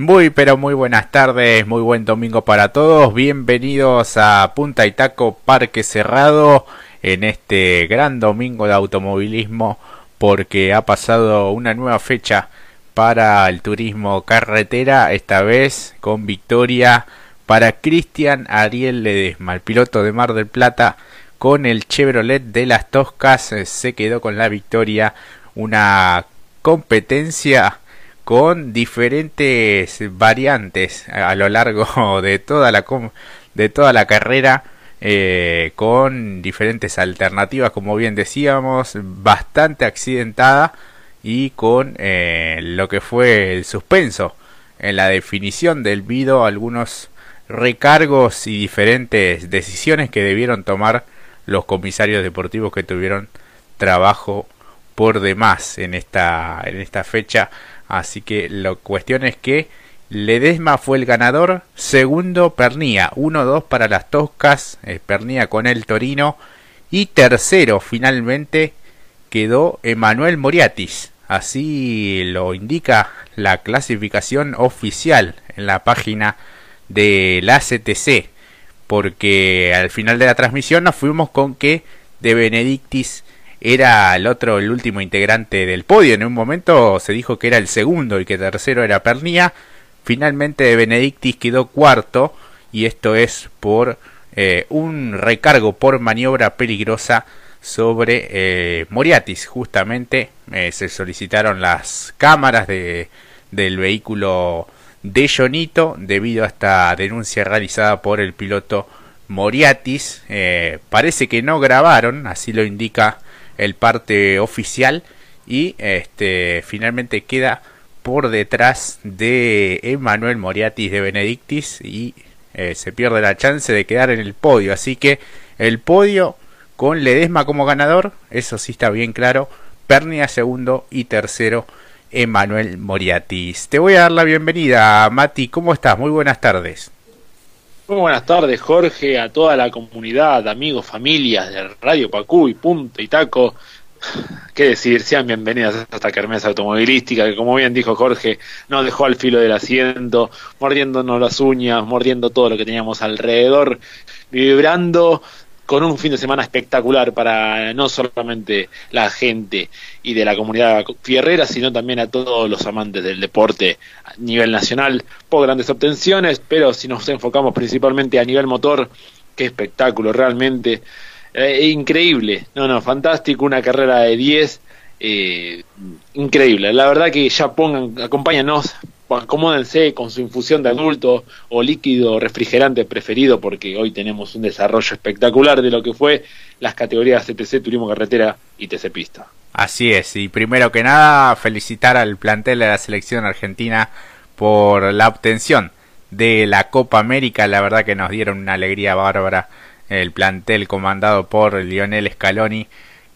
Muy pero muy buenas tardes, muy buen domingo para todos. Bienvenidos a Punta Itaco Parque Cerrado en este gran domingo de automovilismo porque ha pasado una nueva fecha para el turismo carretera, esta vez con victoria para Cristian Ariel Ledesma, el piloto de Mar del Plata con el Chevrolet de las Toscas se quedó con la victoria, una competencia con diferentes variantes a lo largo de toda la de toda la carrera eh, con diferentes alternativas como bien decíamos bastante accidentada y con eh, lo que fue el suspenso en la definición del video algunos recargos y diferentes decisiones que debieron tomar los comisarios deportivos que tuvieron trabajo por demás en esta en esta fecha Así que la cuestión es que Ledesma fue el ganador, segundo Pernía, 1-2 para las Toscas, eh, Pernía con el Torino. Y tercero finalmente quedó Emanuel Moriatis. Así lo indica la clasificación oficial en la página de la CTC, porque al final de la transmisión nos fuimos con que de Benedictis era el otro, el último integrante del podio. En un momento se dijo que era el segundo y que tercero era Pernía. Finalmente Benedictis quedó cuarto y esto es por eh, un recargo por maniobra peligrosa sobre eh, Moriatis. Justamente eh, se solicitaron las cámaras de, del vehículo de Jonito debido a esta denuncia realizada por el piloto Moriatis. parece que no grabaron, así lo indica el parte oficial y este finalmente queda por detrás de Emanuel Moriatis de Benedictis y eh, se pierde la chance de quedar en el podio. Así que el podio con Ledesma como ganador eso sí está bien claro Pernia segundo y tercero Emanuel Moriatis te voy a dar la bienvenida Mati. ¿cómo estás? muy buenas tardes muy buenas tardes, Jorge, a toda la comunidad, amigos, familias de Radio Pacú y Punta y Taco. Qué decir, sean bienvenidas a esta kermesa automovilística que, como bien dijo Jorge, nos dejó al filo del asiento, mordiéndonos las uñas, mordiendo todo lo que teníamos alrededor, vibrando con un fin de semana espectacular para no solamente la gente y de la comunidad fierrera, sino también a todos los amantes del deporte a nivel nacional, por grandes obtenciones, pero si nos enfocamos principalmente a nivel motor, qué espectáculo realmente, eh, increíble, no, no, fantástico, una carrera de 10, eh, increíble, la verdad que ya pongan, acompáñanos acomódense con su infusión de adulto o líquido refrigerante preferido porque hoy tenemos un desarrollo espectacular de lo que fue las categorías CTC Turismo Carretera y TC Pista. Así es, y primero que nada felicitar al plantel de la selección argentina por la obtención de la Copa América, la verdad que nos dieron una alegría bárbara el plantel comandado por Lionel Scaloni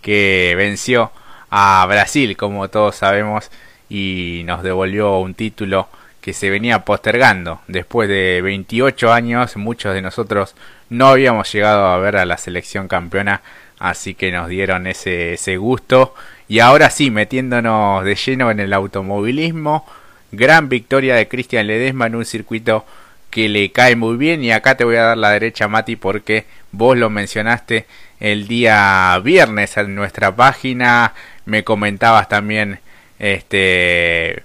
que venció a Brasil como todos sabemos y nos devolvió un título que se venía postergando. Después de 28 años, muchos de nosotros no habíamos llegado a ver a la selección campeona, así que nos dieron ese, ese gusto. Y ahora sí, metiéndonos de lleno en el automovilismo, gran victoria de Cristian Ledesma en un circuito que le cae muy bien. Y acá te voy a dar la derecha, Mati, porque vos lo mencionaste el día viernes en nuestra página. Me comentabas también este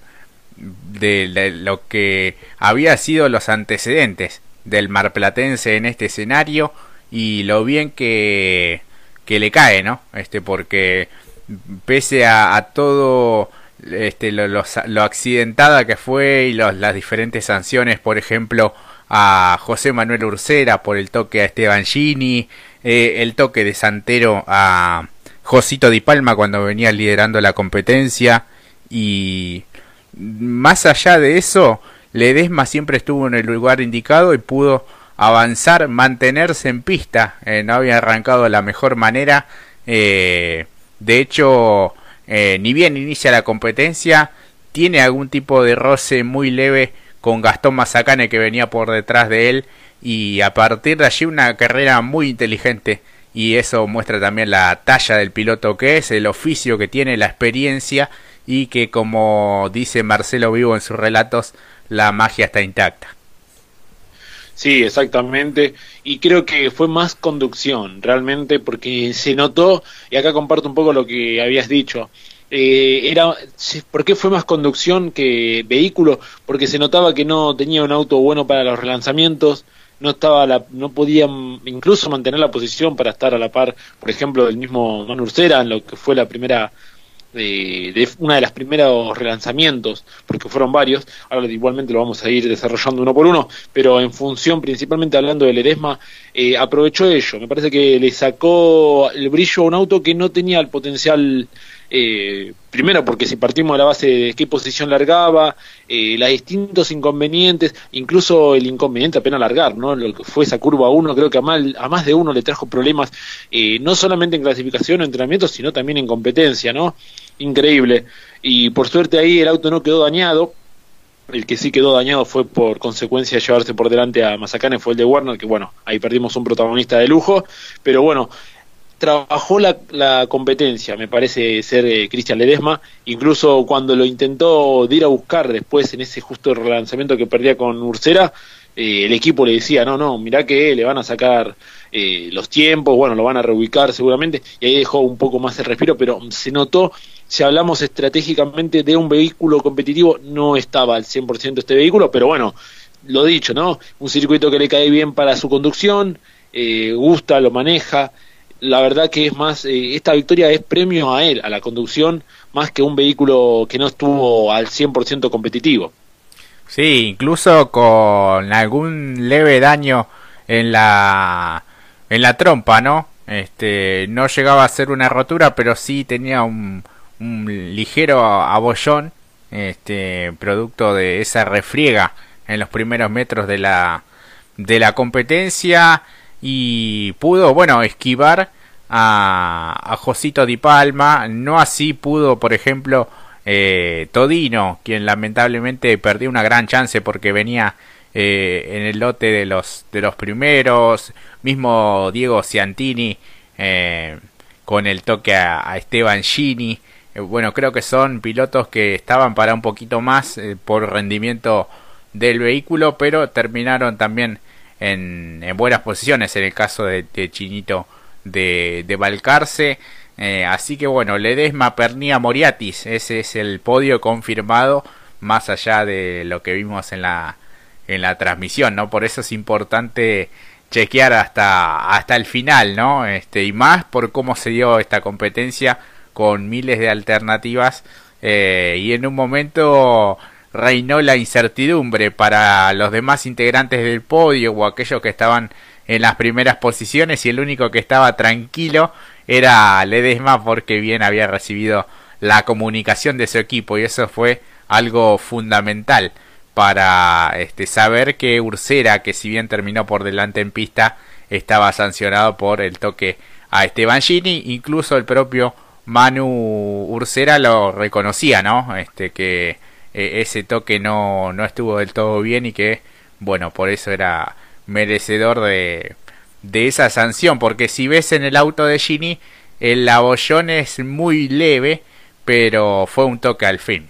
de, lo que había sido los antecedentes del marplatense en este escenario y lo bien que, que le cae, ¿no? Este, porque pese a, todo este, lo, accidentada que fue y las diferentes sanciones, por ejemplo, a José Manuel Ursera por el toque a Esteban Gini, eh, el toque de Santero a Josito Di Palma cuando venía liderando la competencia, y más allá de eso, Ledesma siempre estuvo en el lugar indicado y pudo avanzar, mantenerse en pista. Eh, no había arrancado de la mejor manera. Eh, de hecho, eh, ni bien inicia la competencia, tiene algún tipo de roce muy leve con Gastón Mazacane que venía por detrás de él y a partir de allí una carrera muy inteligente y eso muestra también la talla del piloto que es, el oficio que tiene, la experiencia y que como dice Marcelo Vivo en sus relatos, la magia está intacta. Sí, exactamente. Y creo que fue más conducción, realmente, porque se notó, y acá comparto un poco lo que habías dicho, eh, era ¿por qué fue más conducción que vehículo? Porque se notaba que no tenía un auto bueno para los relanzamientos, no estaba la, no podía incluso mantener la posición para estar a la par, por ejemplo, del mismo Manu en lo que fue la primera de, una de las primeros relanzamientos, porque fueron varios, ahora igualmente lo vamos a ir desarrollando uno por uno, pero en función principalmente hablando del Eresma, eh, aprovechó ello, me parece que le sacó el brillo a un auto que no tenía el potencial eh, primero porque si partimos de la base de qué posición largaba, eh, los distintos inconvenientes, incluso el inconveniente apenas largar, ¿no? Lo que fue esa curva 1, creo que a, a más de uno le trajo problemas, eh, no solamente en clasificación o entrenamiento, sino también en competencia, ¿no? Increíble. Y por suerte ahí el auto no quedó dañado, el que sí quedó dañado fue por consecuencia de llevarse por delante a Mazacane, fue el de Warner, que bueno, ahí perdimos un protagonista de lujo, pero bueno, trabajó la, la, competencia, me parece ser eh, Cristian Ledesma, incluso cuando lo intentó ir a buscar después en ese justo relanzamiento que perdía con Ursera, eh, el equipo le decía, no, no, mirá que le van a sacar eh, los tiempos, bueno, lo van a reubicar seguramente, y ahí dejó un poco más el respiro, pero se notó, si hablamos estratégicamente de un vehículo competitivo, no estaba al 100% este vehículo, pero bueno, lo dicho, ¿no? Un circuito que le cae bien para su conducción, gusta, lo maneja, la verdad que es más, eh, esta victoria es premio a él, a la conducción, más que un vehículo que no estuvo al 100% competitivo. Sí, incluso con algún leve daño en la en la trompa, ¿no? Este, no llegaba a ser una rotura, pero sí tenía un, un ligero abollón, este, producto de esa refriega en los primeros metros de la de la competencia y pudo, bueno, esquivar a, a Josito Di Palma, no así pudo, por ejemplo, eh, Todino, quien lamentablemente perdió una gran chance porque venía eh, en el lote de los, de los primeros, mismo Diego Ciantini eh, con el toque a, Esteban Gini, bueno, creo que son pilotos que estaban para un poquito más por rendimiento del vehículo, pero terminaron también en, buenas posiciones en el caso de, Chinito de, de Balcarce. Eh, así que bueno, Ledesma, Pernia, Moriatis, ese es el podio confirmado, más allá de lo que vimos en la, en la transmisión, ¿no? Por eso es importante chequear hasta, hasta el final, ¿no? Este, y más por cómo se dio esta competencia con miles de alternativas eh, y en un momento reinó la incertidumbre para los demás integrantes del podio o aquellos que estaban en las primeras posiciones y el único que estaba tranquilo era Ledesma porque bien había recibido la comunicación de su equipo y eso fue algo fundamental para este, saber que Ursera, que si bien terminó por delante en pista, estaba sancionado por el toque a Esteban Gini, incluso el propio Manu Ursera lo reconocía, ¿no? Este que eh, ese toque no, no estuvo del todo bien y que, bueno, por eso era merecedor de, de esa sanción, porque si ves en el auto de Gini, el abollón es muy leve, pero fue un toque al fin.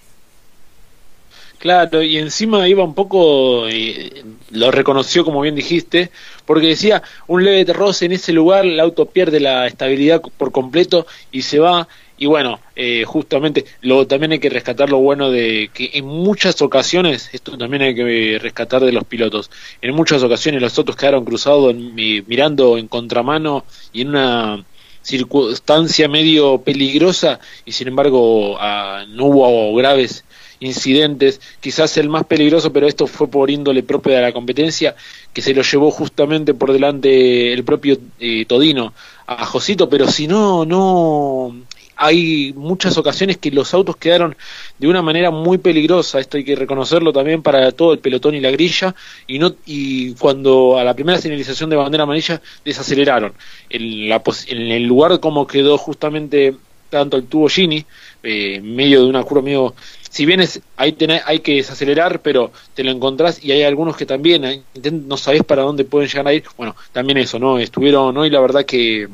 Claro, y encima iba un poco, eh, lo reconoció como bien dijiste, porque decía, un leve roce en ese lugar, el auto pierde la estabilidad por completo y se va, y bueno, eh, justamente lo, también hay que rescatar lo bueno de que en muchas ocasiones, esto también hay que rescatar de los pilotos, en muchas ocasiones los autos quedaron cruzados mirando en contramano y en una circunstancia medio peligrosa y sin embargo ah, no hubo graves incidentes, quizás el más peligroso, pero esto fue por índole propia de la competencia, que se lo llevó justamente por delante el propio eh, Todino a Josito, pero si no, no, hay muchas ocasiones que los autos quedaron de una manera muy peligrosa, esto hay que reconocerlo también para todo el pelotón y la grilla, y no y cuando a la primera señalización de bandera amarilla desaceleraron. En, la, en el lugar como quedó justamente tanto el tubo Gini, eh, medio de una curva medio si bien es, hay, hay que desacelerar, pero te lo encontrás y hay algunos que también no sabés para dónde pueden llegar a ir. Bueno, también eso, ¿no? Estuvieron hoy, la verdad que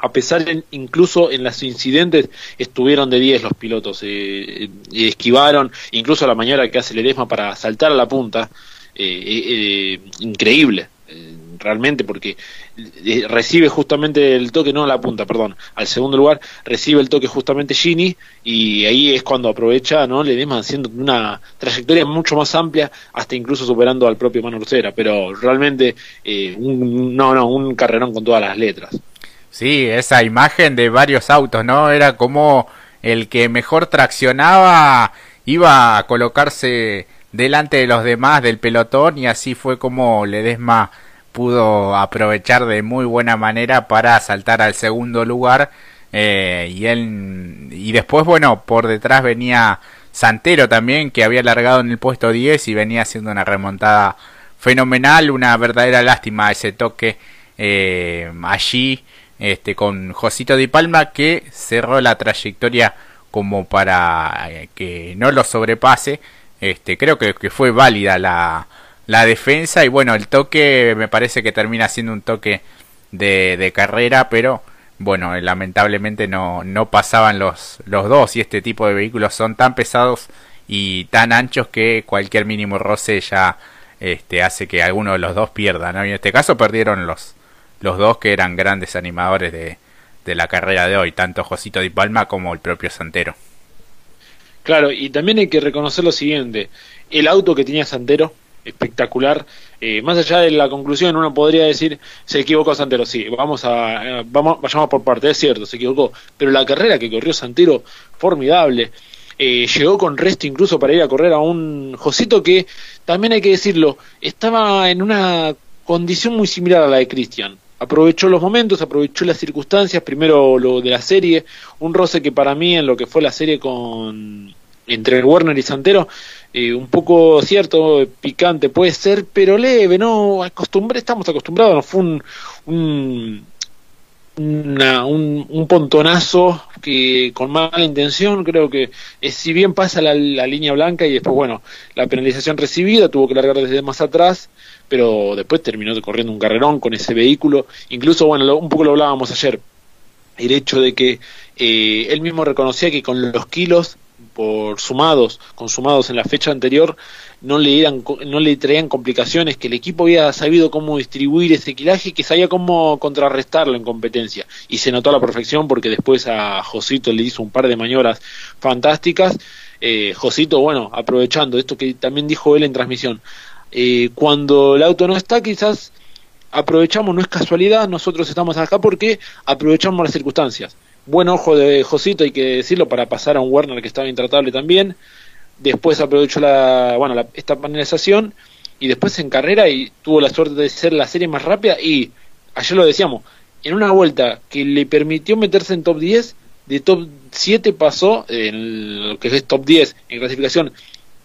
a pesar incluso en los incidentes estuvieron de 10 los pilotos eh, y esquivaron incluso la maniobra que hace Ledesma para saltar a la punta eh, increíble realmente porque recibe justamente el toque, no a la punta, perdón, al segundo lugar, recibe el toque justamente Gini y ahí es cuando aprovecha, ¿no? Le deman haciendo una trayectoria mucho más amplia, hasta incluso superando al propio Manu Lucera, pero realmente eh, un, no, no, un carrerón con todas las letras. Sí, esa imagen de varios autos, ¿no? Era como el que mejor traccionaba iba a colocarse delante de los demás del pelotón y así fue como Ledesma pudo aprovechar de muy buena manera para saltar al segundo lugar eh, y él y después bueno por detrás venía Santero también que había largado en el puesto 10 y venía haciendo una remontada fenomenal una verdadera lástima ese toque eh, allí este con Josito Di Palma que cerró la trayectoria como para eh, que no lo sobrepase este creo que fue válida la la defensa y bueno, el toque me parece que termina siendo un toque de, de carrera, pero bueno, lamentablemente no, no pasaban los, los dos y este tipo de vehículos son tan pesados y tan anchos que cualquier mínimo roce ya este, hace que alguno de los dos pierda. Y en este caso perdieron los, los dos que eran grandes animadores de, la carrera de hoy, tanto Josito Di Palma como el propio Santero. Claro, y también hay que reconocer lo siguiente, el auto que tenía Santero espectacular. Eh, más allá de la conclusión, uno podría decir, se equivocó Santero, sí, vamos a, eh, vamos, vayamos por parte, es cierto, se equivocó, pero la carrera que corrió Santero, formidable. Eh, llegó con resto incluso para ir a correr a un Josito que, también hay que decirlo, estaba en una condición muy similar a la de Cristian. Aprovechó los momentos, aprovechó las circunstancias, primero lo de la serie, un roce que para mí en lo que fue la serie con entre Warner y Santero eh, un poco cierto, picante puede ser, pero leve, ¿no? Acostumbré, estamos acostumbrados, no fue un, un, un, pontonazo que con mala intención, creo que eh, si bien pasa la, línea blanca y después, bueno, la penalización recibida, tuvo que largar desde más atrás, pero después terminó corriendo un carrerón con ese vehículo, incluso, bueno, un poco lo hablábamos ayer, el hecho de que eh, él mismo reconocía que con los kilos por sumados, consumados en la fecha anterior, no le, eran, no le traían complicaciones, que el equipo había sabido cómo distribuir ese equilaje y que sabía cómo contrarrestarlo en competencia. Y se notó a la perfección porque después a Josito le hizo un par de maniobras fantásticas. Eh, Josito, bueno, aprovechando esto que también dijo él en transmisión, eh, cuando el auto no está, quizás aprovechamos, no es casualidad, nosotros estamos acá porque aprovechamos las circunstancias buen ojo de Josito, hay que decirlo, para pasar a un Werner que estaba intratable también. Después aprovechó la, bueno, esta panelización y después en carrera y tuvo la suerte de ser la serie más rápida y ayer lo decíamos, en una vuelta que le permitió meterse en top 10, de top 7 pasó, en lo que es top 10 en clasificación,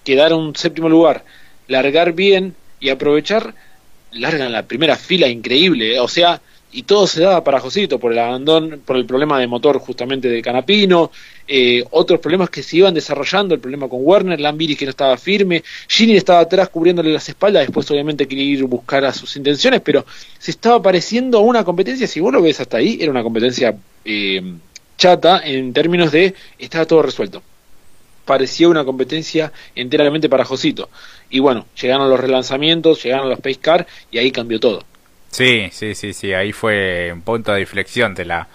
quedar un séptimo lugar, largar bien y aprovechar, largan la primera fila increíble, o sea, y todo se daba para Josito por el abandono, por el problema de motor justamente de Canapino, eh, otros problemas que se iban desarrollando, el problema con Werner, Lambiri que no estaba firme, Gini estaba atrás cubriéndole las espaldas, después obviamente quería ir a buscar a sus intenciones, pero se estaba pareciendo a una competencia, si vos lo ves hasta ahí, era una competencia eh, chata en términos de estaba todo resuelto. Parecía una competencia enteramente para Josito. Y bueno, llegaron los relanzamientos, llegaron los Pace Car y ahí cambió todo. Sí, sí, sí, sí, ahí fue un punto de inflexión de la,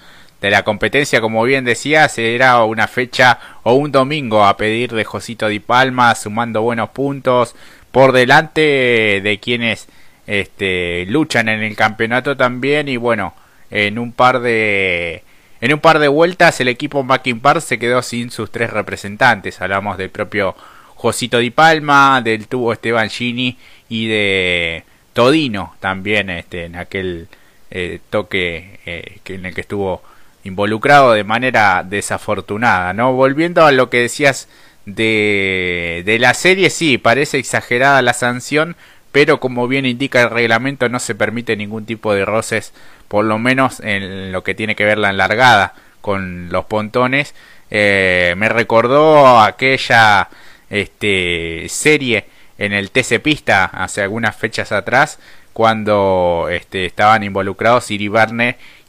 de la competencia, como bien decías, era una fecha o un domingo a pedir de Josito Di Palma, sumando buenos puntos por delante de quienes este, luchan en el campeonato también. Y bueno, en un par de en un par de vueltas el equipo Mackin Park se quedó sin sus tres representantes, hablamos del propio Josito Di Palma, del tubo Esteban Gini y de Todino también este, en aquel eh, toque eh, en el que estuvo involucrado de manera desafortunada, ¿no? Volviendo a lo que decías de, de la serie, sí, parece exagerada la sanción, pero como bien indica el reglamento no se permite ningún tipo de roces, por lo menos en lo que tiene que ver la enlargada con los pontones. Eh, me recordó aquella este, serie en el TC Pista hace algunas fechas atrás cuando este, estaban involucrados Siri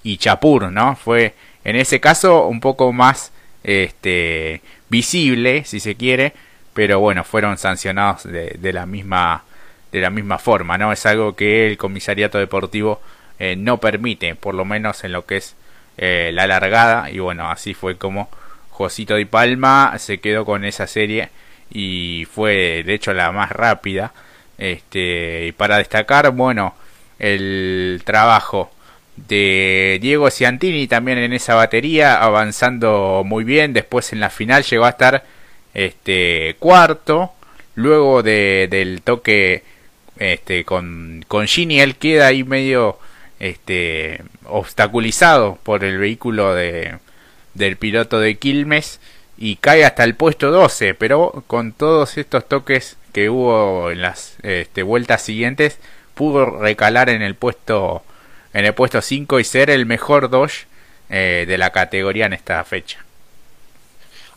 y Chapur, ¿no? Fue en ese caso un poco más este, visible, si se quiere, pero bueno, fueron sancionados de, la misma de la misma forma, ¿no? Es algo que el comisariato deportivo eh, no permite, por lo menos en lo que es eh, la largada, y bueno, así fue como Josito Di Palma se quedó con esa serie y fue de hecho la más rápida. Este, y para destacar, bueno, el trabajo de Diego Ciantini también en esa batería, avanzando muy bien. Después en la final llegó a estar este cuarto. Luego de, del toque este, con, con Gini, él queda ahí medio este, obstaculizado por el vehículo de, del piloto de Quilmes y cae hasta el puesto 12. Pero con todos estos toques que hubo en las este, vueltas siguientes, pudo recalar en el puesto en el puesto 5 y ser el mejor Dodge eh, de la categoría en esta fecha.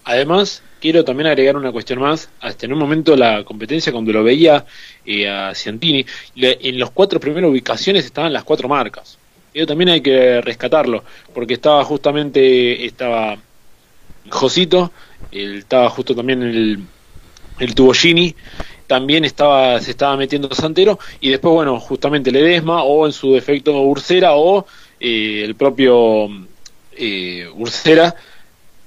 Además, quiero también agregar una cuestión más. Hasta en un momento la competencia, cuando lo veía eh, a Ciantini, en las cuatro primeras ubicaciones estaban las cuatro marcas. Eso también hay que rescatarlo, porque estaba justamente, estaba Josito, estaba justo también el, el Tubogini, también estaba se estaba metiendo Santero y después bueno justamente Ledesma o en su defecto Ursera o eh, el propio eh, Ursera.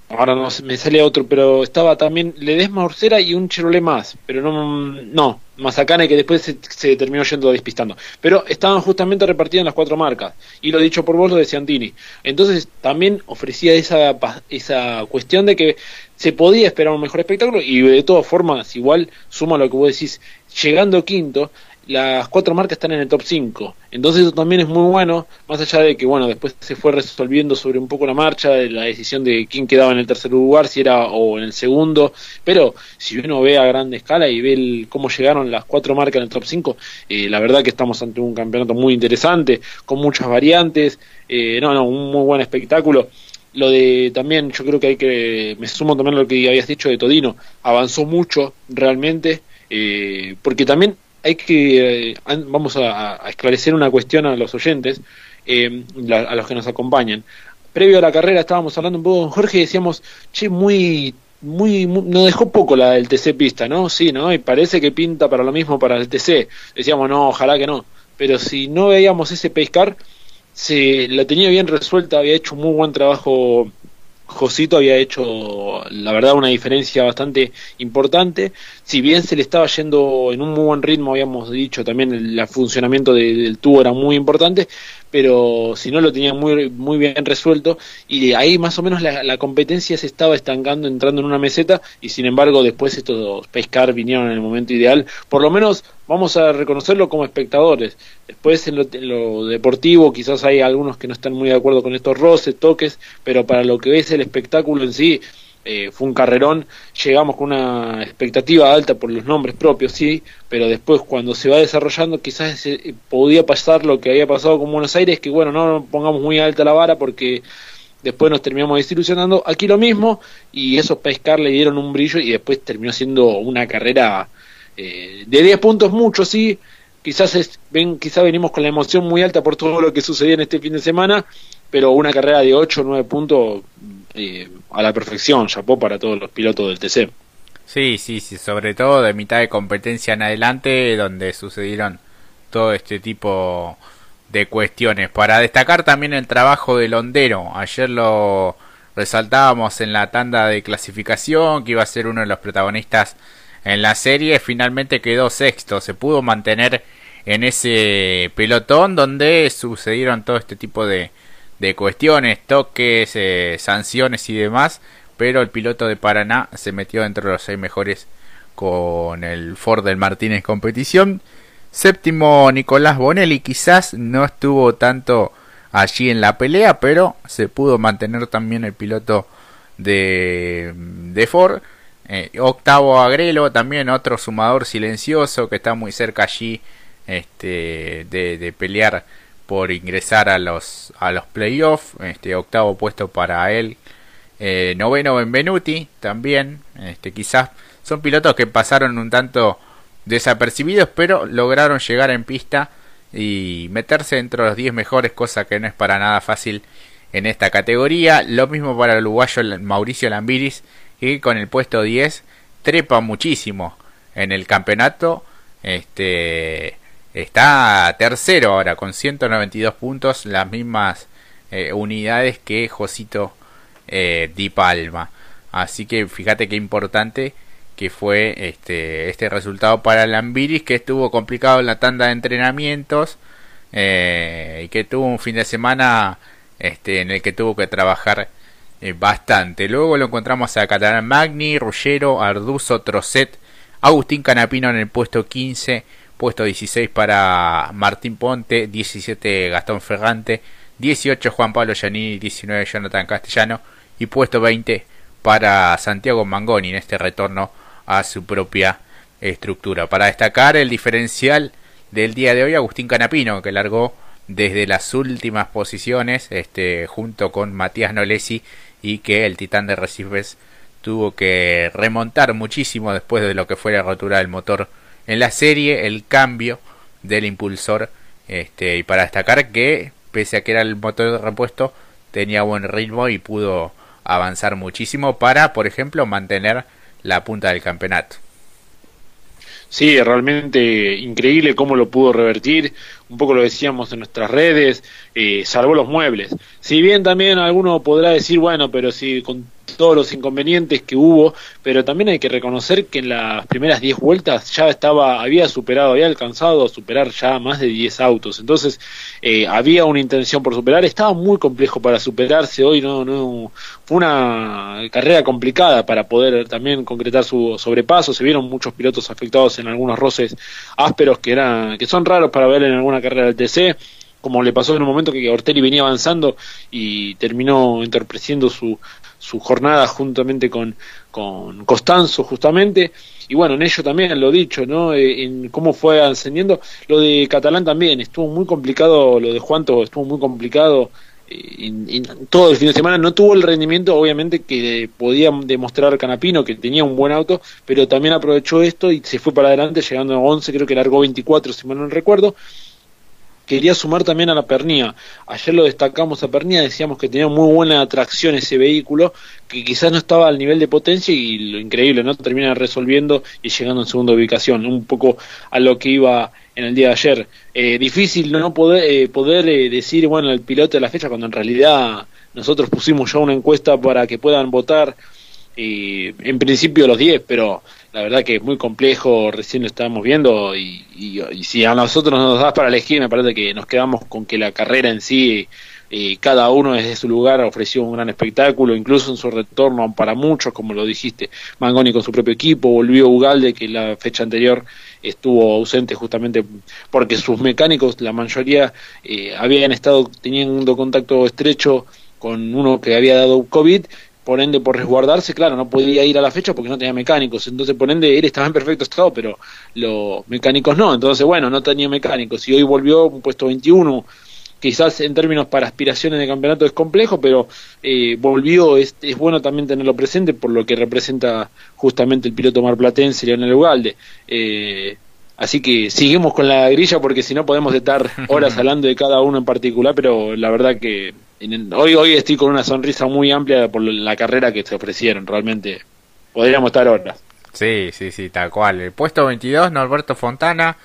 Ahora no me sale otro pero estaba también Ledesma Ursera y un Chevrolet más pero no no Mazacane que después se, terminó yendo despistando. Pero estaban justamente repartidas las cuatro marcas. Y lo dicho por vos lo de Ciantini. Entonces también ofrecía esa esa cuestión de que se podía esperar un mejor espectáculo. Y de todas formas, igual suma lo que vos decís, llegando quinto, las cuatro marcas están en el top 5. Entonces eso también es muy bueno, más allá de que, bueno, después se fue resolviendo sobre un poco la marcha, la decisión de quién quedaba en el tercer lugar, si era o en el segundo. Pero si uno ve a gran escala y ve cómo llegaron las cuatro marcas en el top 5, eh, la verdad que estamos ante un campeonato muy interesante, con muchas variantes. Eh, no, no, un muy buen espectáculo lo de también, yo creo que hay que, me sumo también a lo que habías dicho de Todino, avanzó mucho realmente, eh, porque también hay que, eh, vamos a, esclarecer una cuestión a los oyentes, eh, a los que nos acompañan. Previo a la carrera estábamos hablando un poco con Jorge y decíamos, che, muy, muy, nos dejó poco la del TC pista, ¿no? Sí, ¿no? Y parece que pinta para lo mismo para el TC. Decíamos, no, ojalá que no. Pero si no veíamos ese pescar, se la tenía bien resuelta, había hecho un muy buen trabajo Josito había hecho, la verdad, una diferencia bastante importante. Si bien se le estaba yendo en un muy buen ritmo, habíamos dicho también el, funcionamiento del tubo era muy importante, pero si no lo tenía muy, muy bien resuelto. Y ahí más o menos la, competencia se estaba estancando, entrando en una meseta, y sin embargo, después estos pescar vinieron en el momento ideal. Por lo menos vamos a reconocerlo como espectadores. Después en lo, deportivo quizás hay algunos que no están muy de acuerdo con estos roces, toques, pero para lo que es el espectáculo en sí, eh, fue un carrerón, llegamos con una expectativa alta por los nombres propios, sí, pero después cuando se va desarrollando quizás podía pasar lo que había pasado con Buenos Aires, que bueno, no pongamos muy alta la vara porque después nos terminamos desilusionando, aquí lo mismo, y esos pescar le dieron un brillo y después terminó siendo una carrera eh, de 10 puntos mucho, sí. Quizás es, ven, quizás venimos con la emoción muy alta por todo lo que sucedió en este fin de semana, pero una carrera de 8 o 9 puntos eh, a la perfección, chapó para todos los pilotos del TC. Sí, sí, sí, sobre todo de mitad de competencia en adelante, donde sucedieron todo este tipo de cuestiones. Para destacar también el trabajo del hondero, ayer lo resaltábamos en la tanda de clasificación, que iba a ser uno de los protagonistas en la serie finalmente quedó sexto, se pudo mantener en ese pelotón donde sucedieron todo este tipo de, de cuestiones, toques, eh, sanciones y demás, pero el piloto de Paraná se metió dentro de los seis mejores con el Ford del Martínez competición. Séptimo Nicolás Bonelli quizás no estuvo tanto allí en la pelea, pero se pudo mantener también el piloto de, de Ford. Eh, octavo Agrelo, también otro sumador silencioso que está muy cerca allí este, de, pelear por ingresar a los, a los playoffs. Este, octavo puesto para él. Eh, noveno Benvenuti también. Este, quizás son pilotos que pasaron un tanto desapercibidos, pero lograron llegar en pista y meterse dentro de los 10 mejores, cosa que no es para nada fácil en esta categoría. Lo mismo para el uruguayo Mauricio Lambiris, que con el puesto 10 trepa muchísimo en el campeonato. Este está tercero ahora con 192 puntos, las mismas eh, unidades que Josito eh, Di Palma. Así que fíjate qué importante que fue este, este resultado para Lambiris, que estuvo complicado en la tanda de entrenamientos eh, y que tuvo un fin de semana este, en el que tuvo que trabajar bastante. Luego lo encontramos a Catalán Magni, Ruggero, Arduzo, Trocet, Agustín Canapino en el puesto 15, puesto 16 para Martín Ponte, 17 Gastón Ferrante, 18 Juan Pablo Giannini, 19 Jonathan Castellano y puesto 20 para Santiago Mangoni en este retorno a su propia estructura. Para destacar el diferencial del día de hoy, Agustín Canapino, que largó desde las últimas posiciones, este, junto con Matías Nolesi, y que el Titán de Recifes tuvo que remontar muchísimo después de lo que fue la rotura del motor en la serie, el cambio del impulsor, este, y para destacar que, pese a que era el motor repuesto, tenía buen ritmo y pudo avanzar muchísimo para, por ejemplo, mantener la punta del campeonato. Sí, realmente increíble cómo lo pudo revertir. Un poco lo decíamos en nuestras redes, eh, salvó los muebles. Si bien también alguno podrá decir, bueno, pero si con todos los inconvenientes que hubo, pero también hay que reconocer que en las primeras 10 vueltas ya estaba, había superado, había alcanzado a superar ya más de 10 autos, entonces eh, había una intención por superar, estaba muy complejo para superarse, hoy no, no, fue una carrera complicada para poder también concretar su sobrepaso, se vieron muchos pilotos afectados en algunos roces ásperos que, eran, que son raros para ver en alguna carrera del TC, como le pasó en un momento que Ortelli venía avanzando y terminó interpretando su, su jornada juntamente con, con Costanzo justamente. Y bueno en ello también lo dicho no eh, en cómo fue ascendiendo. Lo de Catalán también estuvo muy complicado lo de Juanto estuvo muy complicado eh, en, todo el fin de semana. No tuvo el rendimiento obviamente que podía demostrar Canapino que tenía un buen auto pero también aprovechó esto y se fue para adelante llegando a 11 creo que largó 24 si mal no recuerdo quería sumar también a la Pernía. Ayer lo destacamos a Pernía, decíamos que tenía muy buena atracción ese vehículo, que quizás no estaba al nivel de potencia y lo increíble, ¿no? Termina resolviendo y llegando en segunda ubicación, un poco a lo que iba en el día de ayer. Eh, difícil no poder, eh, poder eh, decir, bueno, el piloto de la fecha, cuando en realidad nosotros pusimos ya una encuesta para que puedan votar, en principio los 10, pero la verdad que es muy complejo, recién lo estábamos viendo y, si a nosotros nos das para elegir, me parece que nos quedamos con que la carrera en sí, eh, cada uno desde su lugar ofreció un gran espectáculo, incluso en su retorno para muchos, como lo dijiste, Mangoni con su propio equipo, volvió Ugalde que la fecha anterior estuvo ausente justamente porque sus mecánicos, la mayoría, eh, habían estado teniendo contacto estrecho con uno que había dado COVID por ende por resguardarse, claro, no podía ir a la fecha porque no tenía mecánicos, entonces por ende él estaba en perfecto estado, pero los mecánicos no, entonces bueno, no tenía mecánicos. Y hoy volvió un puesto 21, quizás en términos para aspiraciones de campeonato es complejo, pero eh, volvió, es, es, bueno también tenerlo presente por lo que representa justamente el piloto marplatense Leonel Ugalde. Eh, Así que seguimos con la grilla porque si no podemos estar horas hablando de cada uno en particular, pero la verdad que hoy, hoy estoy con una sonrisa muy amplia por la carrera que se ofrecieron, realmente podríamos estar horas. Sí, sí, sí, tal cual. El puesto 22, Norberto Fontana,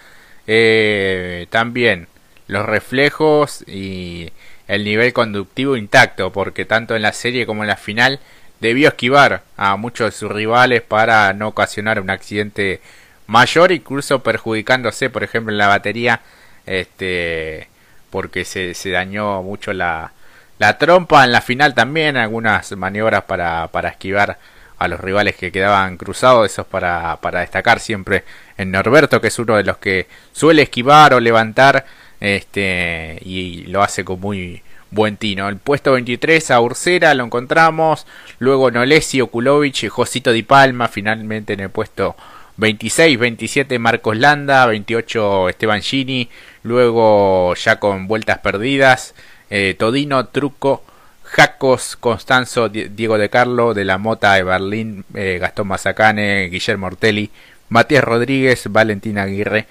eh, también los reflejos y el nivel conductivo intacto, porque tanto en la serie como en la final debió esquivar a muchos de sus rivales para no ocasionar un accidente mayor, incluso perjudicándose, por ejemplo, en la batería, este, porque se, se dañó mucho la, la trompa en la final también, algunas maniobras para, para esquivar a los rivales que quedaban cruzados, eso es para, para destacar siempre en Norberto, que es uno de los que suele esquivar o levantar, este, y lo hace con muy buen tino. El puesto 23 a Ursera lo encontramos, luego Nolesi, Okulovic Josito Di Palma, finalmente en el puesto 26, 27 Marcos Landa, 28 Esteban Gini, luego ya con vueltas perdidas, eh, Todino, Truco, Jacos, Constanzo, Diego de Carlo, de la Mota de Berlín, eh, Gastón Mazacane, Guillermo Ortelli, Matías Rodríguez, Valentín Aguirre,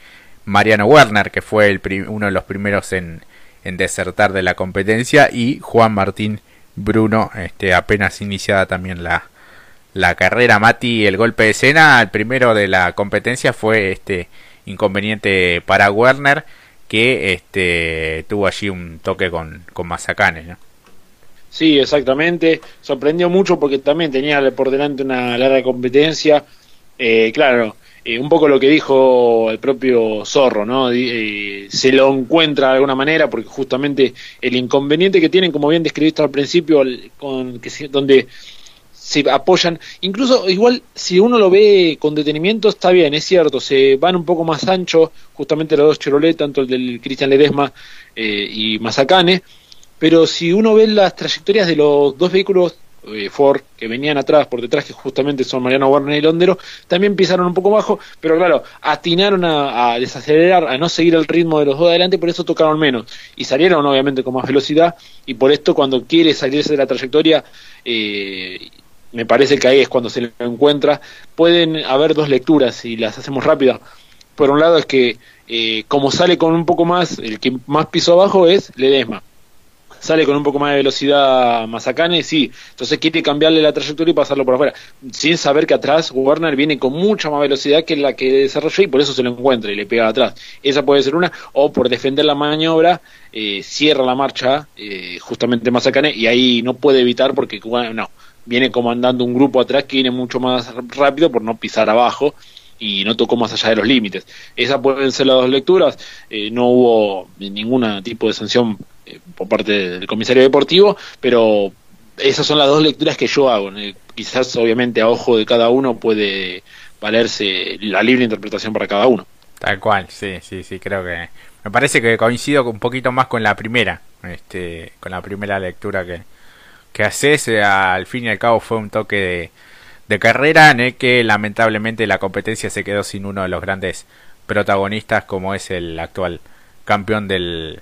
Mariano Werner, que fue el uno de los primeros en, en desertar de la competencia, y Juan Martín Bruno, este, apenas iniciada también la, la carrera. Mati, el golpe de escena, el primero de la competencia fue este inconveniente para Werner, que este, tuvo allí un toque con, con Mazacanes, ¿no? Sí, exactamente. Sorprendió mucho porque también tenía por delante una larga competencia. Eh, claro, eh, un poco lo que dijo el propio Zorro, ¿no? Eh, se lo encuentra de alguna manera porque justamente el inconveniente que tienen, como bien describiste al principio, con, que, donde se apoyan, incluso igual si uno lo ve con detenimiento está bien, es cierto, se van un poco más ancho, justamente los dos Chevrolet, tanto el del Cristian Ledesma y Mazacane, pero si uno ve las trayectorias de los dos vehículos eh, Ford que venían atrás, por detrás, que justamente son Mariano Warner y Londero, también pisaron un poco bajo, pero claro, atinaron a, desacelerar, a no seguir el ritmo de los dos adelante, por eso tocaron menos. Y salieron obviamente con más velocidad, y por esto cuando quiere salirse de la trayectoria, eh, me parece que ahí es cuando se lo encuentra. Pueden haber dos lecturas, y las hacemos rápidas. Por un lado es que, eh, como sale con un poco más, el que más piso abajo es Ledesma sale con un poco más de velocidad Mazacane, sí, entonces quiere cambiarle la trayectoria y pasarlo por afuera, sin saber que atrás Warner viene con mucha más velocidad que la que desarrolló y por eso se lo encuentra y le pega atrás. Esa puede ser una, o por defender la maniobra, eh, cierra la marcha eh, justamente Mazacane y ahí no puede evitar porque, no, viene comandando un grupo atrás que viene mucho más rápido por no pisar abajo y no tocó más allá de los límites. Esas pueden ser las dos lecturas. Eh, no hubo ningún tipo de sanción eh, por parte del comisario deportivo, pero esas son las dos lecturas que yo hago. Quizás, obviamente, a ojo de cada uno puede valerse la libre interpretación para cada uno. Tal cual, sí, sí, sí, creo que... Me parece que coincido un poquito más con la primera, este, con la primera lectura que, que haces. al fin y al cabo fue un toque de de carrera en el que lamentablemente la competencia se quedó sin uno de los grandes protagonistas como es el actual campeón del,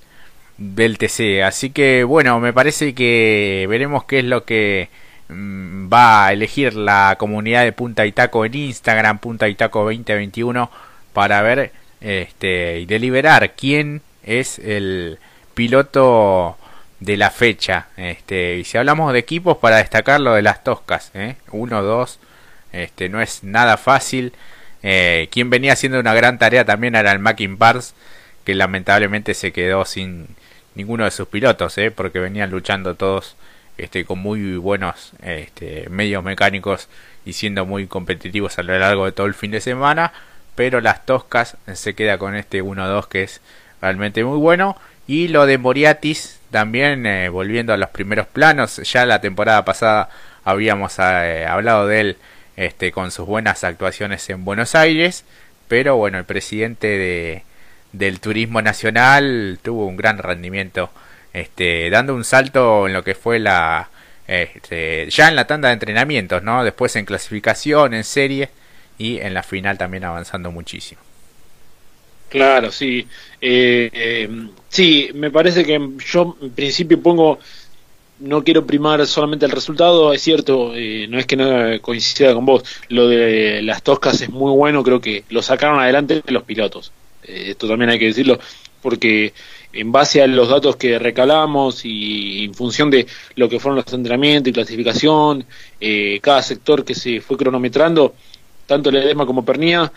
del TC. Así que bueno, me parece que veremos qué es lo que mm, va a elegir la comunidad de Punta Itaco en Instagram, Punta Itaco 2021, para ver este, y deliberar quién es el piloto de la fecha. Este, y si hablamos de equipos, para destacar lo de las Toscas, ¿eh? uno, dos, este, no es nada fácil. Eh, quien venía haciendo una gran tarea también era el Mackin que lamentablemente se quedó sin ninguno de sus pilotos, ¿eh? porque venían luchando todos este, con muy buenos este, medios mecánicos y siendo muy competitivos a lo largo de todo el fin de semana. Pero las Toscas se queda con este 1-2 que es realmente muy bueno. Y lo de Moriatis también eh, volviendo a los primeros planos, ya la temporada pasada habíamos eh, hablado de él este, con sus buenas actuaciones en Buenos Aires, pero bueno, el presidente de, del turismo nacional tuvo un gran rendimiento, este, dando un salto en lo que fue la este, ya en la tanda de entrenamientos, ¿no? Después en clasificación, en serie y en la final también avanzando muchísimo. Claro, sí. Eh, eh, sí, me parece que yo en principio pongo, no quiero primar solamente el resultado, es cierto, eh, no es que no coincida con vos, lo de las toscas es muy bueno, creo que lo sacaron adelante los pilotos. esto también hay que decirlo, porque en base a los datos que recalamos y en función de lo que fueron los entrenamientos y clasificación, cada sector que se fue cronometrando, tanto el Edesma como Pernía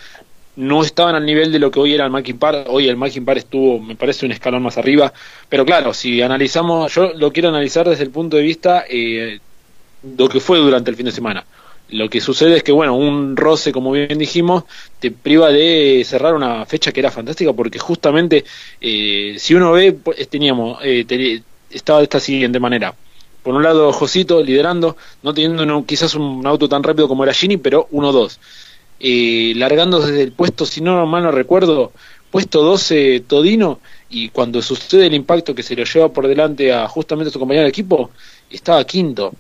no estaban al nivel de lo que hoy era el Mackin Par. Hoy el Mackin Par estuvo, me parece, un escalón más arriba. Pero claro, si analizamos, yo lo quiero analizar desde el punto de vista eh, lo que fue durante el fin de semana. Lo que sucede es que, bueno, un roce, como bien dijimos, te priva de cerrar una fecha que era fantástica, porque justamente, eh, si uno ve, pues, teníamos, eh, estaba de esta siguiente manera. Por un lado, Josito liderando, no teniendo quizás un auto tan rápido como era Gini, pero 1-2 eh, largando desde el puesto, si no mal no recuerdo, puesto 12 Todino, y cuando sucede el impacto que se lo lleva por delante a justamente su compañero de equipo, estaba quinto.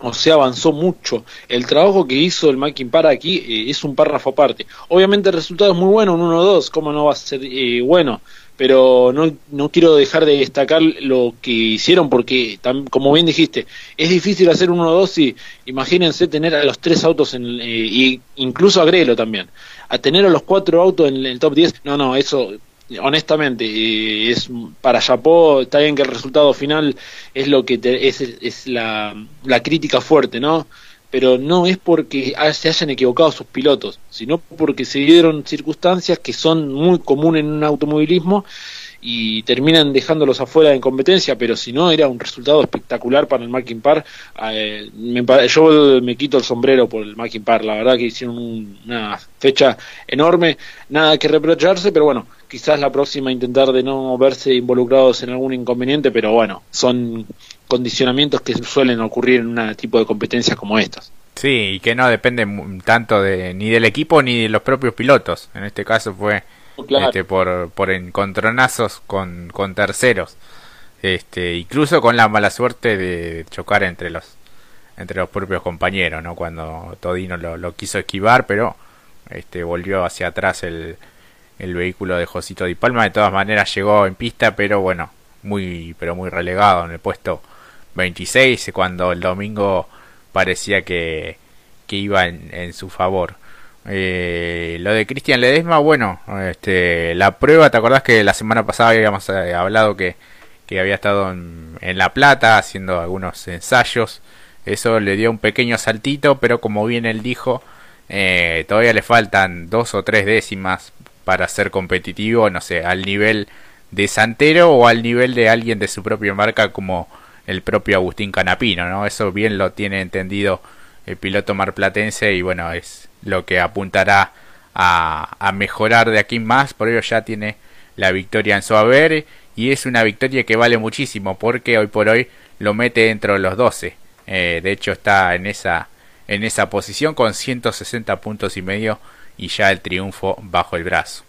o sea, avanzó mucho. El trabajo que hizo el Mackin Par aquí eh, es un párrafo aparte. Obviamente el resultado es muy bueno, un 1-2, ¿cómo no va a ser eh, bueno? Pero no, no quiero dejar de destacar lo que hicieron porque, como bien dijiste, es difícil hacer un 1-2 y imagínense tener a los tres autos, en, eh, incluso a Grelo también, a tener a los cuatro autos en el top 10, no, no, eso honestamente, eh, es para Japó, está bien que el resultado final es lo que es, es la, la, crítica fuerte, ¿no? Pero no es porque se hayan equivocado sus pilotos, sino porque se dieron circunstancias que son muy comunes en un automovilismo y terminan dejándolos afuera en competencia, pero si no, era un resultado espectacular para el Marking Par. Eh, yo me quito el sombrero por el Marking Par, la verdad que hicieron una fecha enorme, nada que reprocharse, pero bueno, quizás la próxima intentar de no verse involucrados en algún inconveniente, pero bueno, son condicionamientos que suelen ocurrir en un tipo de competencias como estas. Sí, y que no depende tanto de, ni del equipo ni de los propios pilotos. En este caso fue este, por, por encontronazos con, con terceros. Este, incluso con la mala suerte de chocar entre los entre los propios compañeros, ¿no? Cuando Todino lo, lo quiso esquivar, pero este volvió hacia atrás el, el vehículo de Josito Di Palma. De todas maneras llegó en pista, pero bueno, muy pero muy relegado en el puesto 26 cuando el domingo parecía que, que iba en, en su favor. Eh, lo de Cristian Ledesma, bueno, este, la prueba, ¿te acordás que la semana pasada habíamos eh, hablado que, que había estado en, La Plata haciendo algunos ensayos? Eso le dio un pequeño saltito, pero como bien él dijo, eh, todavía le faltan dos o tres décimas para ser competitivo, no sé, al nivel de Santero o al nivel de alguien de su propia marca como el propio Agustín Canapino, ¿no? Eso bien lo tiene entendido el piloto marplatense y bueno, es lo que apuntará a, a mejorar de aquí más, por ello ya tiene la victoria en su haber y es una victoria que vale muchísimo porque hoy por hoy lo mete dentro de los 12. Eh, de hecho está en esa, en esa posición con 160 puntos y medio y ya el triunfo bajo el brazo.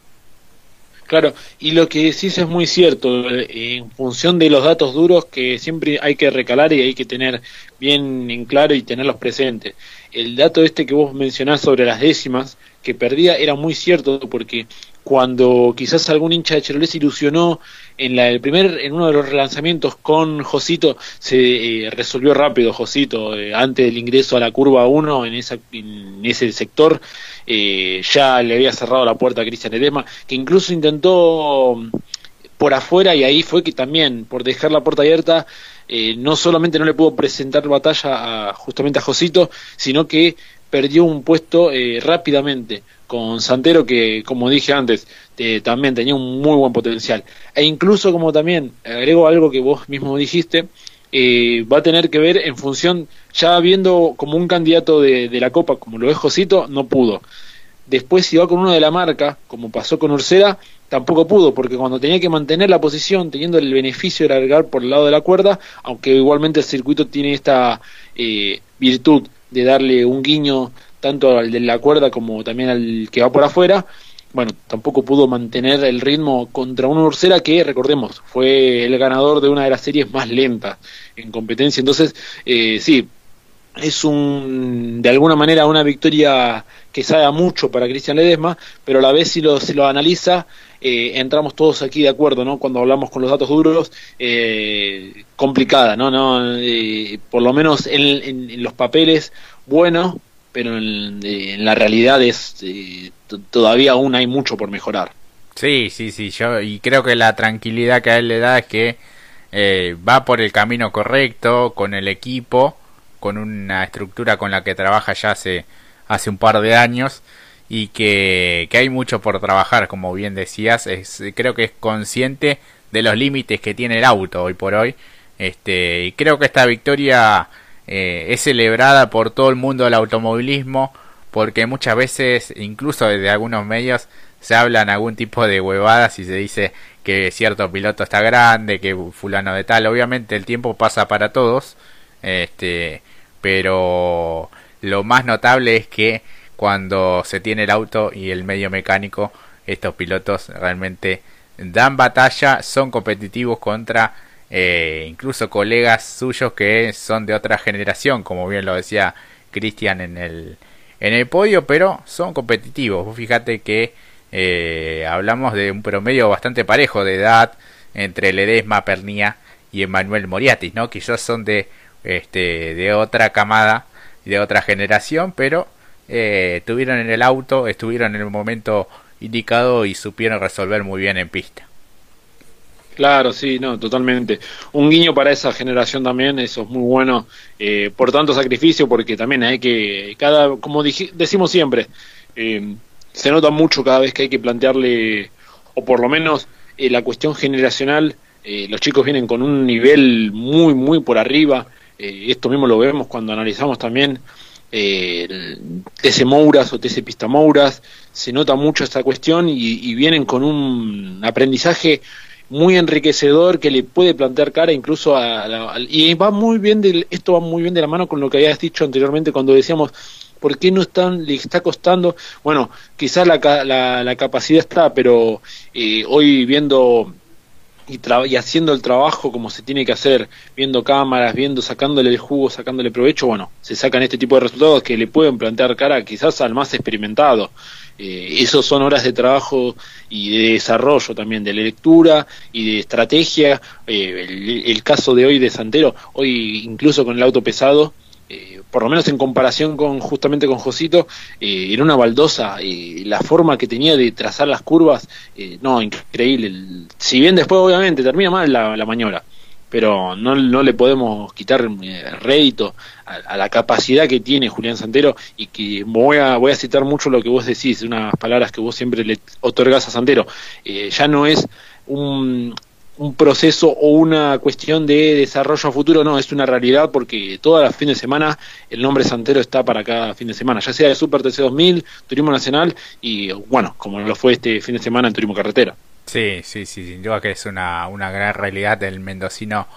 Claro, y lo que decís es muy cierto, eh, en función de los datos duros que siempre hay que recalar y hay que tener bien en claro y tenerlos presentes. El dato este que vos mencionás sobre las décimas que perdía era muy cierto porque cuando quizás algún hincha de Chevrolet se ilusionó en la, el primer en uno de los relanzamientos con Josito se eh, resolvió rápido Josito eh, antes del ingreso a la curva 1 en, ese sector eh, ya le había cerrado la puerta a Cristian Edema que incluso intentó por afuera y ahí fue que también por dejar la puerta abierta eh, no solamente no le pudo presentar batalla a, justamente a Josito, sino que perdió un puesto rápidamente con Santero que, como dije antes, también tenía un muy buen potencial. E incluso como también agrego algo que vos mismo dijiste, eh, va a tener que ver en función, ya viendo como un candidato de, la Copa, como lo es Josito, no pudo. Después si va con uno de la marca, como pasó con Ursera, tampoco pudo, porque cuando tenía que mantener la posición, teniendo el beneficio de largar por el lado de la cuerda, aunque igualmente el circuito tiene esta eh, virtud de darle un guiño tanto al de la cuerda como también al que va por afuera, bueno, tampoco pudo mantener el ritmo contra una Ursera que, recordemos, fue el ganador de una de las series más lentas en competencia. Entonces, eh, sí, es un, de alguna manera una victoria que sabe mucho para Cristian Ledesma, pero a la vez si lo, si lo analiza, eh, entramos todos aquí de acuerdo, ¿no? Cuando hablamos con los datos duros, eh, complicada, ¿no? no eh, por lo menos en, los papeles, bueno, pero en, la realidad es todavía aún hay mucho por mejorar. Sí, sí, sí, yo y creo que la tranquilidad que a él le da es que va por el camino correcto con el equipo, con una estructura con la que trabaja ya hace hace un par de años y que, que, hay mucho por trabajar, como bien decías, es, creo que es consciente de los límites que tiene el auto hoy por hoy, este, y creo que esta victoria eh, es celebrada por todo el mundo del automovilismo, porque muchas veces, incluso desde algunos medios, se hablan algún tipo de huevadas y se dice que cierto piloto está grande, que fulano de tal, obviamente el tiempo pasa para todos, este, pero lo más notable es que cuando se tiene el auto y el medio mecánico, estos pilotos realmente dan batalla, son competitivos contra eh, incluso colegas suyos que son de otra generación, como bien lo decía Cristian en el, en el podio, pero son competitivos. fíjate que eh, hablamos de un promedio bastante parejo de edad entre Ledesma, Pernía y Emanuel Moriatis, ¿no? ellos son de, este, de otra camada, de otra generación, pero eh, estuvieron en el auto, estuvieron en el momento indicado y supieron resolver muy bien en pista. Claro, sí, no, totalmente. Un guiño para esa generación también, eso es muy bueno, eh, por tanto sacrificio, porque también hay que, cada, como decimos siempre, eh, se nota mucho cada vez que hay que plantearle, o por lo menos eh, la cuestión generacional, los chicos vienen con un nivel muy, muy por arriba, esto mismo lo vemos cuando analizamos también eh, TC Mouras o TC Pista Mouras, se nota mucho esta cuestión y, y, vienen con un aprendizaje muy enriquecedor que le puede plantear cara incluso a, y va muy bien esto va muy bien de la mano con lo que habías dicho anteriormente cuando decíamos por qué no están le está costando bueno quizás la, la, la capacidad está pero eh, hoy viendo y, y, haciendo el trabajo como se tiene que hacer, viendo cámaras, viendo, sacándole el jugo, sacándole provecho, bueno, se sacan este tipo de resultados que le pueden plantear cara quizás al más experimentado. Eh, esos son horas de trabajo y de desarrollo también, de lectura y de estrategia. Eh, el, caso de hoy de Santero, hoy incluso con el auto pesado, eh, por lo menos en comparación con justamente con Josito, era una baldosa, la forma que tenía de trazar las curvas, no, increíble. si bien después obviamente termina mal la, la maniobra, pero no, no le podemos quitar eh, rédito a, la capacidad que tiene Julián Santero y que voy a, voy a citar mucho lo que vos decís, unas palabras que vos siempre le otorgás a Santero. Eh, ya no es un, un proceso o una cuestión de desarrollo a futuro, no, es una realidad porque todas las fines de semana el nombre Santero está para cada fin de semana, ya sea de Super TC2000, Turismo Nacional y bueno, como lo fue este fin de semana en Turismo Carretera. Sí, sí, sí, sin duda que es una, una gran realidad del mendocino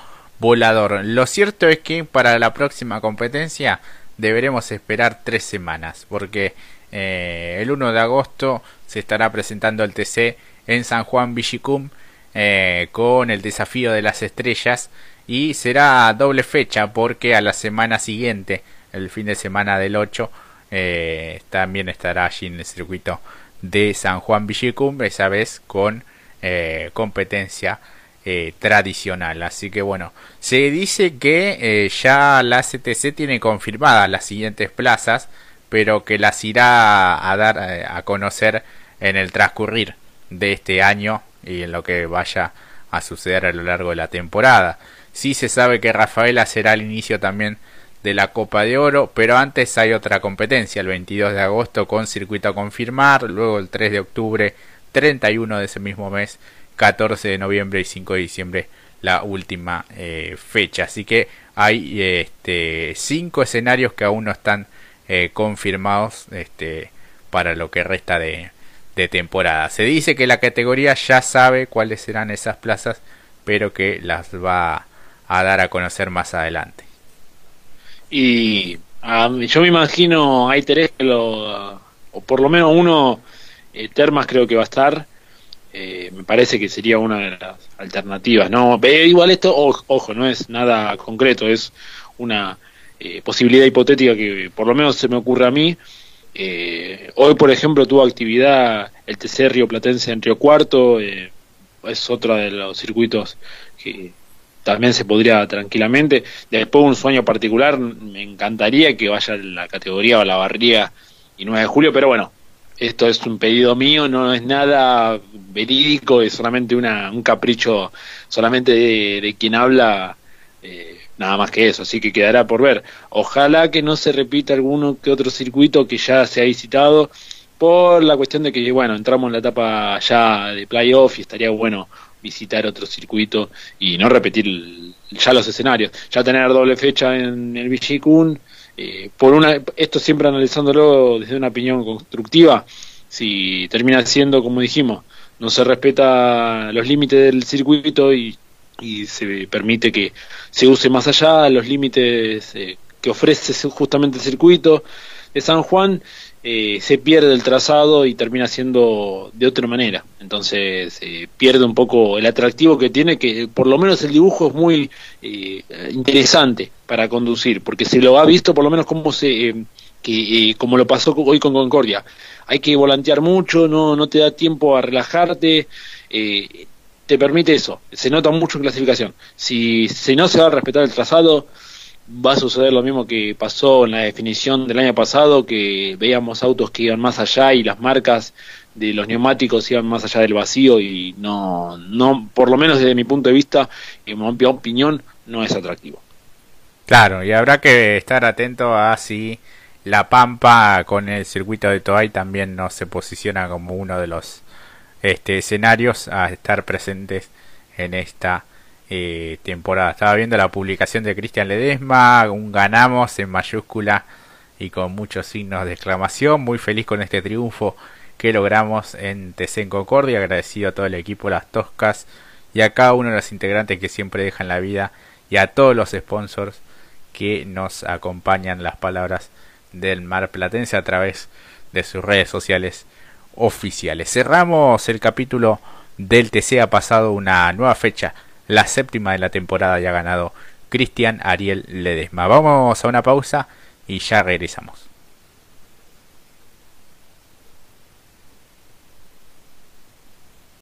volador. Lo cierto es que para la próxima competencia deberemos esperar tres semanas, porque eh, el 1 de agosto se estará presentando el TC en San Juan Villicum eh, con el desafío de las estrellas y será doble fecha porque a la semana siguiente, el fin de semana del 8, eh, también estará allí en el circuito de San Juan Villicum, esa vez con eh, competencia eh, tradicional. Así que bueno, se dice que ya la CTC tiene confirmadas las siguientes plazas, pero que las irá a dar a conocer en el transcurrir de este año y en lo que vaya a suceder a lo largo de la temporada. Sí se sabe que Rafaela será el inicio también de la Copa de Oro, pero antes hay otra competencia, el 22 de agosto con circuito a confirmar, luego el 3 de octubre 31 de ese mismo mes, 14 de noviembre y 5 de diciembre la última eh, fecha. Así que hay este, cinco escenarios que aún no están eh, confirmados este, para lo que resta de, de temporada. Se dice que la categoría ya sabe cuáles serán esas plazas, pero que las va a dar a conocer más adelante. Y yo me imagino, hay tres que lo, o por lo menos uno eh, Termas creo que va a estar. Eh, me parece que sería una de las alternativas. No, igual esto, ojo, no es nada concreto, es una eh, posibilidad hipotética que por lo menos se me ocurre a mí. Hoy, por ejemplo, tuvo actividad el TC Río Platense en Río Cuarto, es otro de los circuitos que también se podría tranquilamente. Después, un sueño particular, me encantaría que vaya la categoría o la barría y 9 de julio, pero bueno, esto es un pedido mío, no es nada verídico, es solamente una, un capricho solamente de, quien habla, eh, nada más que eso, así que quedará por ver. Ojalá que no se repita alguno que otro circuito que ya se ha visitado, por la cuestión de que, bueno, entramos en la etapa ya de playoff y estaría bueno visitar otro circuito y no repetir ya los escenarios, ya tener doble fecha en el Villicún eh, por una, esto siempre analizándolo desde una opinión constructiva, si termina siendo, como dijimos, no se respeta los límites del circuito y, se permite que se use más allá los límites eh, que ofrece justamente el circuito de San Juan, eh, se pierde el trazado y termina siendo de otra manera. Entonces eh, pierde un poco el atractivo que tiene, que por lo menos el dibujo es muy eh, interesante para conducir, porque se lo ha visto por lo menos como se que como lo pasó hoy con Concordia. Hay que volantear mucho, no, no te da tiempo a relajarte, te permite eso, se nota mucho en clasificación. Si, si no se va a respetar el trazado, va a suceder lo mismo que pasó en la definición del año pasado, que veíamos autos que iban más allá y las marcas de los neumáticos iban más allá del vacío y no, no por lo menos desde mi punto de vista, en mi opinión, no es atractivo. Claro, y habrá que estar atento a si la Pampa con el circuito de Toay también no se posiciona como uno de los este, escenarios a estar presentes en esta eh, temporada. Estaba viendo la publicación de Cristian Ledesma, un ganamos en mayúscula y con muchos signos de exclamación. Muy feliz con este triunfo que logramos en TC en Concordia. Agradecido a todo el equipo, las Toscas y a cada uno de los integrantes que siempre dejan la vida y a todos los sponsors que nos acompañan las palabras del Mar Platense a través de sus redes sociales oficiales. Cerramos el capítulo del TC. Ha pasado una nueva fecha la séptima de la temporada ya ha ganado Cristian Ariel Ledesma. Vamos a una pausa y ya regresamos.